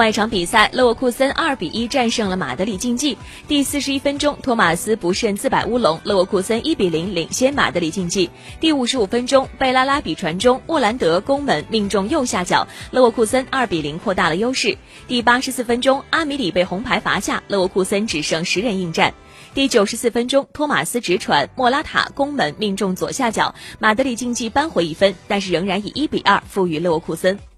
外场比赛勒沃库森二比一战胜了马德里竞技。第四十一分钟托马斯不慎自摆乌龙勒沃库森一比零领先马德里竞技。第五十五分钟贝拉拉比传中沃兰德攻门命中右下角勒沃库森二比零扩大了优势。第八十四分钟阿米里被红牌罚下勒沃库森只剩十人应战。第九十四分钟托马斯直传莫拉塔攻门命中左下角马德里竞技扳回一分但是仍然以一比二负于勒沃库森。